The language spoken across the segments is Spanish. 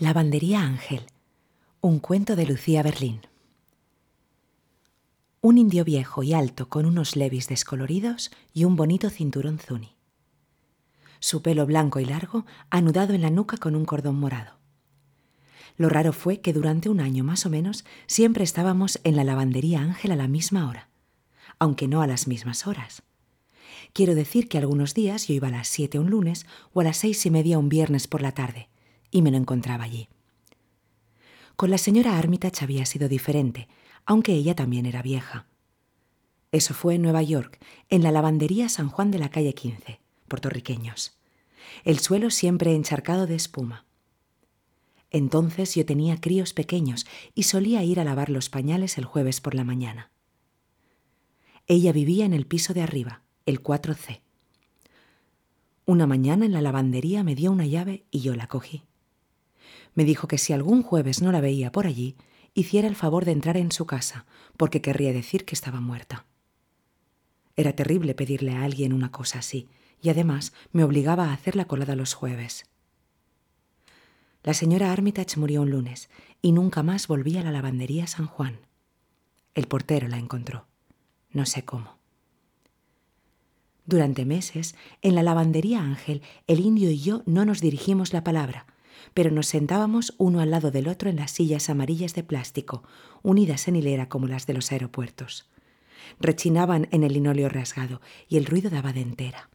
Lavandería Ángel. Un cuento de Lucía Berlín. Un indio viejo y alto con unos levis descoloridos y un bonito cinturón zuni. Su pelo blanco y largo anudado en la nuca con un cordón morado. Lo raro fue que durante un año más o menos siempre estábamos en la lavandería Ángel a la misma hora, aunque no a las mismas horas. Quiero decir que algunos días yo iba a las siete un lunes o a las seis y media un viernes por la tarde y me lo encontraba allí. Con la señora Armitage había sido diferente, aunque ella también era vieja. Eso fue en Nueva York, en la lavandería San Juan de la calle 15, puertorriqueños. El suelo siempre encharcado de espuma. Entonces yo tenía críos pequeños y solía ir a lavar los pañales el jueves por la mañana. Ella vivía en el piso de arriba, el 4C. Una mañana en la lavandería me dio una llave y yo la cogí me dijo que si algún jueves no la veía por allí, hiciera el favor de entrar en su casa, porque querría decir que estaba muerta. Era terrible pedirle a alguien una cosa así, y además me obligaba a hacer la colada los jueves. La señora Armitage murió un lunes y nunca más volví a la lavandería San Juan. El portero la encontró. No sé cómo. Durante meses, en la lavandería Ángel, el indio y yo no nos dirigimos la palabra, pero nos sentábamos uno al lado del otro en las sillas amarillas de plástico, unidas en hilera como las de los aeropuertos. Rechinaban en el linóleo rasgado y el ruido daba de entera.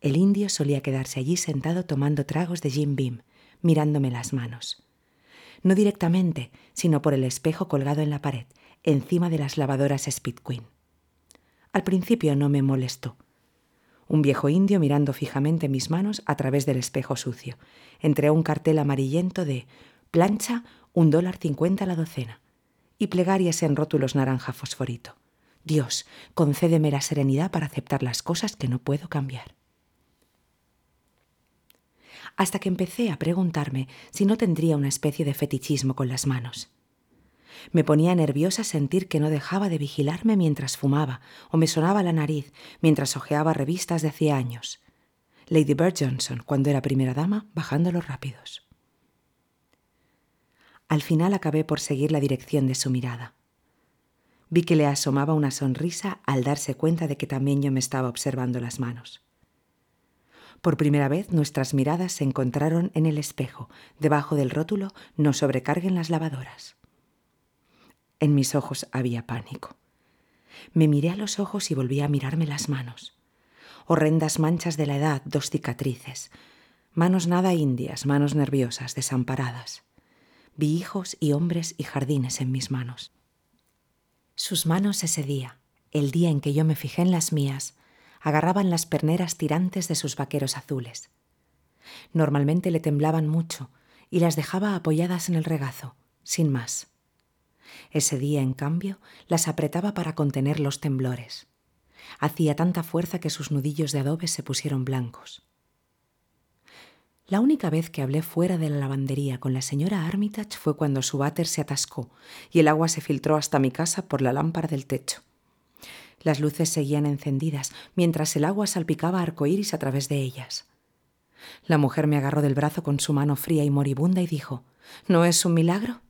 El indio solía quedarse allí sentado tomando tragos de Jim Beam, mirándome las manos. No directamente, sino por el espejo colgado en la pared, encima de las lavadoras Speed Queen. Al principio no me molestó un viejo indio mirando fijamente mis manos a través del espejo sucio, entre un cartel amarillento de plancha un dólar cincuenta la docena y plegarias en rótulos naranja fosforito. Dios, concédeme la serenidad para aceptar las cosas que no puedo cambiar. Hasta que empecé a preguntarme si no tendría una especie de fetichismo con las manos. Me ponía nerviosa sentir que no dejaba de vigilarme mientras fumaba o me sonaba la nariz mientras hojeaba revistas de hacía años. Lady Bird Johnson, cuando era primera dama, bajando los rápidos. Al final acabé por seguir la dirección de su mirada. Vi que le asomaba una sonrisa al darse cuenta de que también yo me estaba observando las manos. Por primera vez nuestras miradas se encontraron en el espejo, debajo del rótulo No sobrecarguen las lavadoras. En mis ojos había pánico. Me miré a los ojos y volví a mirarme las manos. Horrendas manchas de la edad, dos cicatrices. Manos nada indias, manos nerviosas, desamparadas. Vi hijos y hombres y jardines en mis manos. Sus manos ese día, el día en que yo me fijé en las mías, agarraban las perneras tirantes de sus vaqueros azules. Normalmente le temblaban mucho y las dejaba apoyadas en el regazo, sin más. Ese día, en cambio, las apretaba para contener los temblores. Hacía tanta fuerza que sus nudillos de adobe se pusieron blancos. La única vez que hablé fuera de la lavandería con la señora Armitage fue cuando su váter se atascó y el agua se filtró hasta mi casa por la lámpara del techo. Las luces seguían encendidas mientras el agua salpicaba arcoíris a través de ellas. La mujer me agarró del brazo con su mano fría y moribunda y dijo: ¿No es un milagro?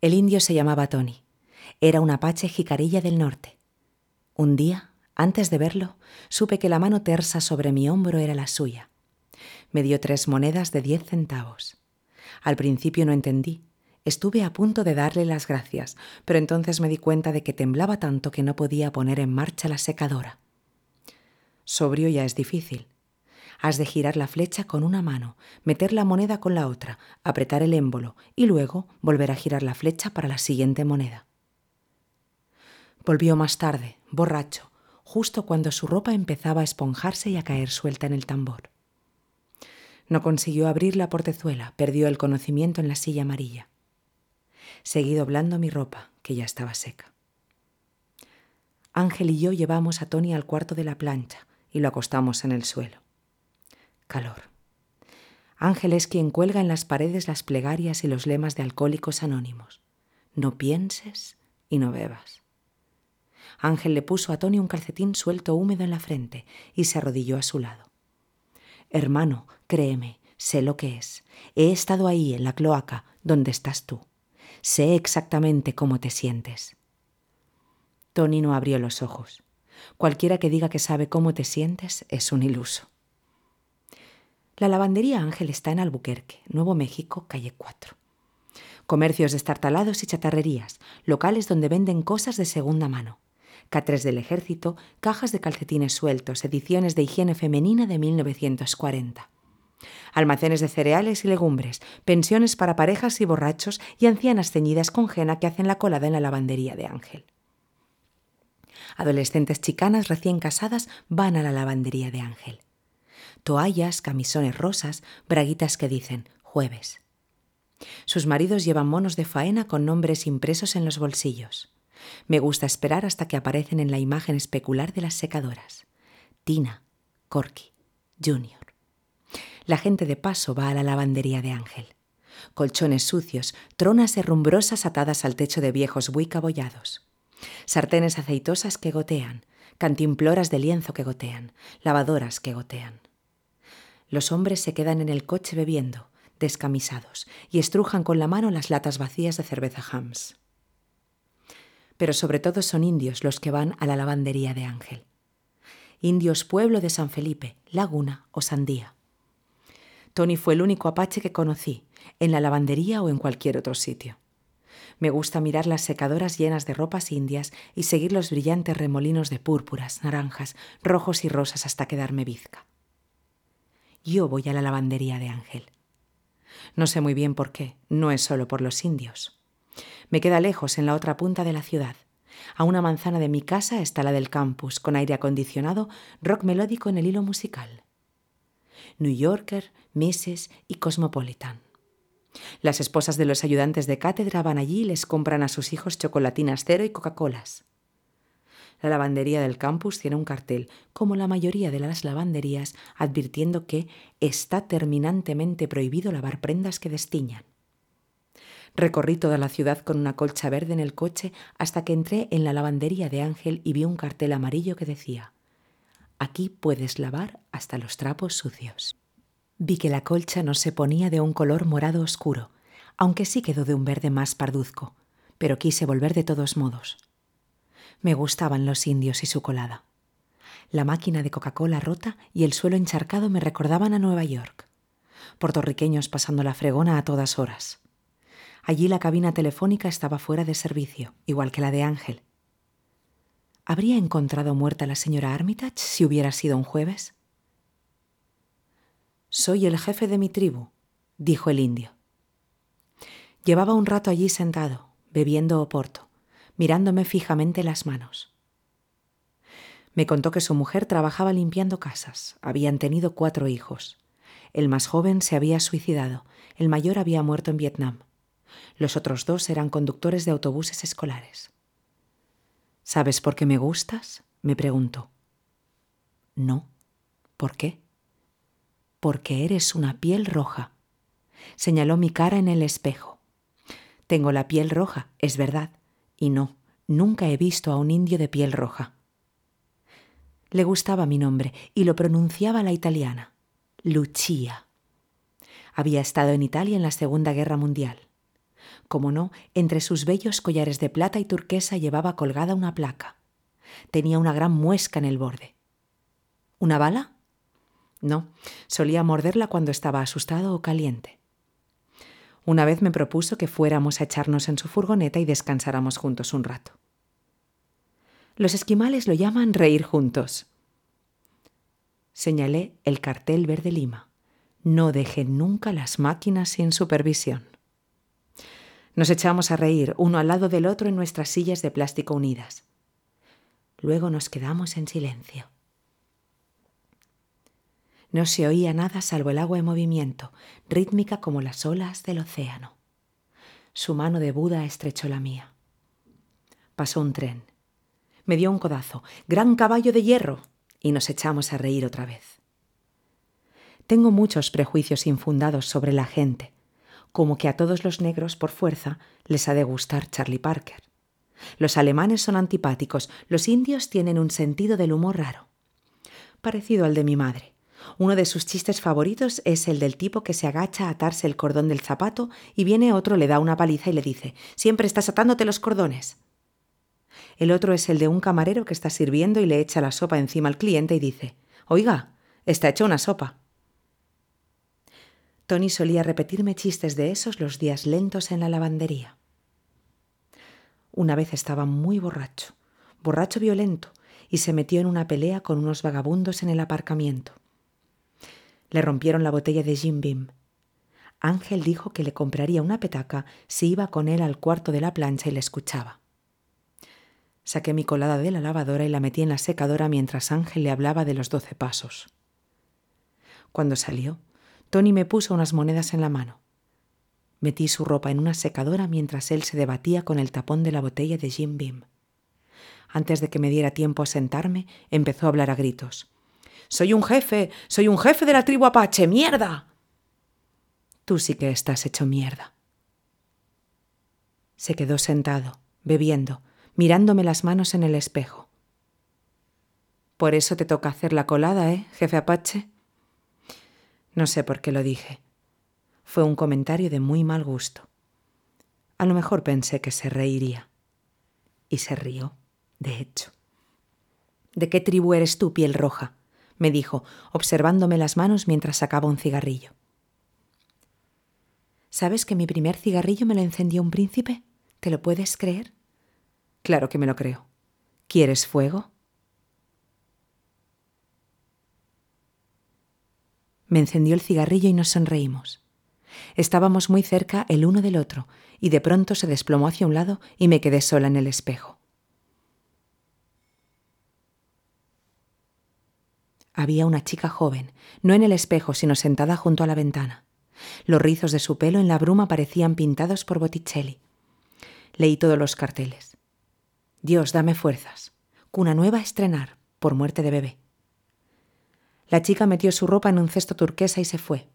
El indio se llamaba Tony. Era un apache jicarilla del norte. Un día, antes de verlo, supe que la mano tersa sobre mi hombro era la suya. Me dio tres monedas de diez centavos. Al principio no entendí. Estuve a punto de darle las gracias, pero entonces me di cuenta de que temblaba tanto que no podía poner en marcha la secadora. Sobrio ya es difícil. Has de girar la flecha con una mano, meter la moneda con la otra, apretar el émbolo y luego volver a girar la flecha para la siguiente moneda. Volvió más tarde, borracho, justo cuando su ropa empezaba a esponjarse y a caer suelta en el tambor. No consiguió abrir la portezuela, perdió el conocimiento en la silla amarilla. Seguí doblando mi ropa, que ya estaba seca. Ángel y yo llevamos a Tony al cuarto de la plancha y lo acostamos en el suelo calor. Ángel es quien cuelga en las paredes las plegarias y los lemas de alcohólicos anónimos. No pienses y no bebas. Ángel le puso a Tony un calcetín suelto húmedo en la frente y se arrodilló a su lado. Hermano, créeme, sé lo que es. He estado ahí, en la cloaca, donde estás tú. Sé exactamente cómo te sientes. Tony no abrió los ojos. Cualquiera que diga que sabe cómo te sientes es un iluso. La lavandería Ángel está en Albuquerque, Nuevo México, calle 4. Comercios destartalados y chatarrerías, locales donde venden cosas de segunda mano. Catres del ejército, cajas de calcetines sueltos, ediciones de higiene femenina de 1940. Almacenes de cereales y legumbres, pensiones para parejas y borrachos y ancianas ceñidas con jena que hacen la colada en la lavandería de Ángel. Adolescentes chicanas recién casadas van a la lavandería de Ángel. Toallas, camisones rosas, braguitas que dicen jueves. Sus maridos llevan monos de faena con nombres impresos en los bolsillos. Me gusta esperar hasta que aparecen en la imagen especular de las secadoras. Tina, Corky, Junior. La gente de paso va a la lavandería de Ángel. Colchones sucios, tronas herrumbrosas atadas al techo de viejos buick abollados. Sartenes aceitosas que gotean, cantimploras de lienzo que gotean, lavadoras que gotean. Los hombres se quedan en el coche bebiendo, descamisados, y estrujan con la mano las latas vacías de cerveza Hams. Pero sobre todo son indios los que van a la lavandería de Ángel. Indios pueblo de San Felipe, Laguna o Sandía. Tony fue el único apache que conocí, en la lavandería o en cualquier otro sitio. Me gusta mirar las secadoras llenas de ropas indias y seguir los brillantes remolinos de púrpuras, naranjas, rojos y rosas hasta quedarme bizca. Yo voy a la lavandería de Ángel. No sé muy bien por qué, no es solo por los indios. Me queda lejos, en la otra punta de la ciudad. A una manzana de mi casa está la del campus, con aire acondicionado, rock melódico en el hilo musical. New Yorker, Mrs. y Cosmopolitan. Las esposas de los ayudantes de cátedra van allí y les compran a sus hijos chocolatinas cero y Coca-Colas. La lavandería del campus tiene un cartel, como la mayoría de las lavanderías, advirtiendo que está terminantemente prohibido lavar prendas que destiñan. Recorrí toda la ciudad con una colcha verde en el coche hasta que entré en la lavandería de Ángel y vi un cartel amarillo que decía Aquí puedes lavar hasta los trapos sucios. Vi que la colcha no se ponía de un color morado oscuro, aunque sí quedó de un verde más parduzco, pero quise volver de todos modos. Me gustaban los indios y su colada. La máquina de Coca-Cola rota y el suelo encharcado me recordaban a Nueva York. Puertorriqueños pasando la fregona a todas horas. Allí la cabina telefónica estaba fuera de servicio, igual que la de Ángel. ¿Habría encontrado muerta a la señora Armitage si hubiera sido un jueves? Soy el jefe de mi tribu, dijo el indio. Llevaba un rato allí sentado, bebiendo oporto, mirándome fijamente las manos. Me contó que su mujer trabajaba limpiando casas. Habían tenido cuatro hijos. El más joven se había suicidado, el mayor había muerto en Vietnam. Los otros dos eran conductores de autobuses escolares. ¿Sabes por qué me gustas? me preguntó. No. ¿Por qué? porque eres una piel roja. Señaló mi cara en el espejo. Tengo la piel roja, es verdad, y no, nunca he visto a un indio de piel roja. Le gustaba mi nombre y lo pronunciaba la italiana, Lucia. Había estado en Italia en la Segunda Guerra Mundial. Como no, entre sus bellos collares de plata y turquesa llevaba colgada una placa. Tenía una gran muesca en el borde. ¿Una bala? No, solía morderla cuando estaba asustado o caliente. Una vez me propuso que fuéramos a echarnos en su furgoneta y descansáramos juntos un rato. Los esquimales lo llaman reír juntos. Señalé el cartel verde lima. No dejen nunca las máquinas sin supervisión. Nos echamos a reír uno al lado del otro en nuestras sillas de plástico unidas. Luego nos quedamos en silencio. No se oía nada salvo el agua en movimiento, rítmica como las olas del océano. Su mano de Buda estrechó la mía. Pasó un tren. Me dio un codazo. ¡Gran caballo de hierro! Y nos echamos a reír otra vez. Tengo muchos prejuicios infundados sobre la gente, como que a todos los negros por fuerza les ha de gustar Charlie Parker. Los alemanes son antipáticos, los indios tienen un sentido del humor raro, parecido al de mi madre Uno de sus chistes favoritos es el del tipo que se agacha a atarse el cordón del zapato y viene otro, le da una paliza y le dice, siempre estás atándote los cordones. El otro es el de un camarero que está sirviendo y le echa la sopa encima al cliente y dice, oiga, está hecha una sopa. Tony solía repetirme chistes de esos los días lentos en la lavandería. Una vez estaba muy borracho, borracho violento, y se metió en una pelea con unos vagabundos en el aparcamiento. Le rompieron la botella de Jim Beam. Ángel dijo que le compraría una petaca si iba con él al cuarto de la plancha y le escuchaba. Saqué mi colada de la lavadora y la metí en la secadora mientras Ángel le hablaba de los doce pasos. Cuando salió, Tony me puso unas monedas en la mano. Metí su ropa en una secadora mientras él se debatía con el tapón de la botella de Jim Beam. Antes de que me diera tiempo a sentarme, empezó a hablar a gritos. Soy un jefe, soy un jefe de la tribu Apache, mierda. Tú sí que estás hecho mierda. Se quedó sentado, bebiendo, mirándome las manos en el espejo. Por eso te toca hacer la colada, ¿eh, jefe Apache? No sé por qué lo dije. Fue un comentario de muy mal gusto. A lo mejor pensé que se reiría. Y se rió, de hecho. ¿De qué tribu eres tú, piel roja? Me dijo, observándome las manos mientras sacaba un cigarrillo. ¿Sabes que mi primer cigarrillo me lo encendió un príncipe? ¿Te lo puedes creer? Claro que me lo creo. ¿Quieres fuego? Me encendió el cigarrillo y nos sonreímos. Estábamos muy cerca el uno del otro, y de pronto se desplomó hacia un lado y me quedé sola en el espejo. Había una chica joven, no en el espejo, sino sentada junto a la ventana. Los rizos de su pelo en la bruma parecían pintados por Botticelli. Leí todos los carteles. Dios, dame fuerzas. Cuna nueva a estrenar, por muerte de bebé. La chica metió su ropa en un cesto turquesa y se fue.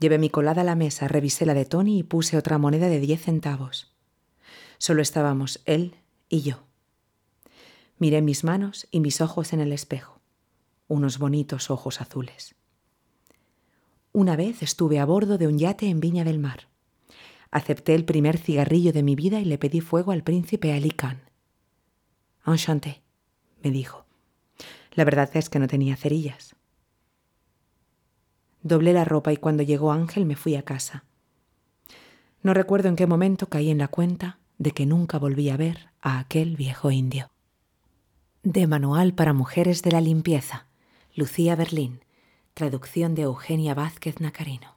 Llevé mi colada a la mesa, revisé la de Tony y puse otra moneda de diez centavos. Solo estábamos él y yo. Miré mis manos y mis ojos en el espejo, unos bonitos ojos azules. Una vez estuve a bordo de un yate en Viña del Mar. Acepté el primer cigarrillo de mi vida y le pedí fuego al príncipe Ali Khan. Enchanté, me dijo. La verdad es que no tenía cerillas. Doblé la ropa y cuando llegó Ángel me fui a casa. No recuerdo en qué momento caí en la cuenta de que nunca volví a ver a aquel viejo indio. De Manual para Mujeres de la Limpieza, Lucía Berlín, traducción de Eugenia Vázquez Nacarino.